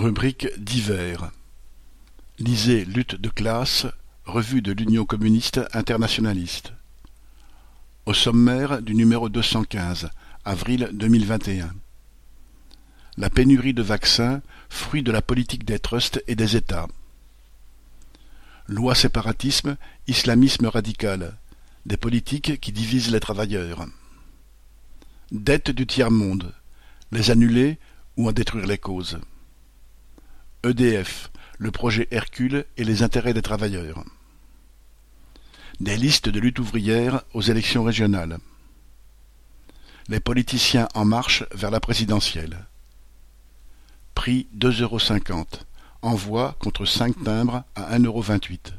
Rubrique divers. Lisez Lutte de classe, revue de l'Union communiste internationaliste. Au sommaire du numéro deux cent quinze, avril deux mille vingt et un. La pénurie de vaccins, fruit de la politique des trusts et des États. Loi séparatisme, islamisme radical. Des politiques qui divisent les travailleurs. Dette du tiers-monde. Les annuler ou en détruire les causes. EDF, le projet Hercule et les intérêts des travailleurs. Des listes de lutte ouvrière aux élections régionales. Les politiciens en marche vers la présidentielle. Prix deux euros cinquante. Envoi contre cinq timbres à un euro vingt-huit.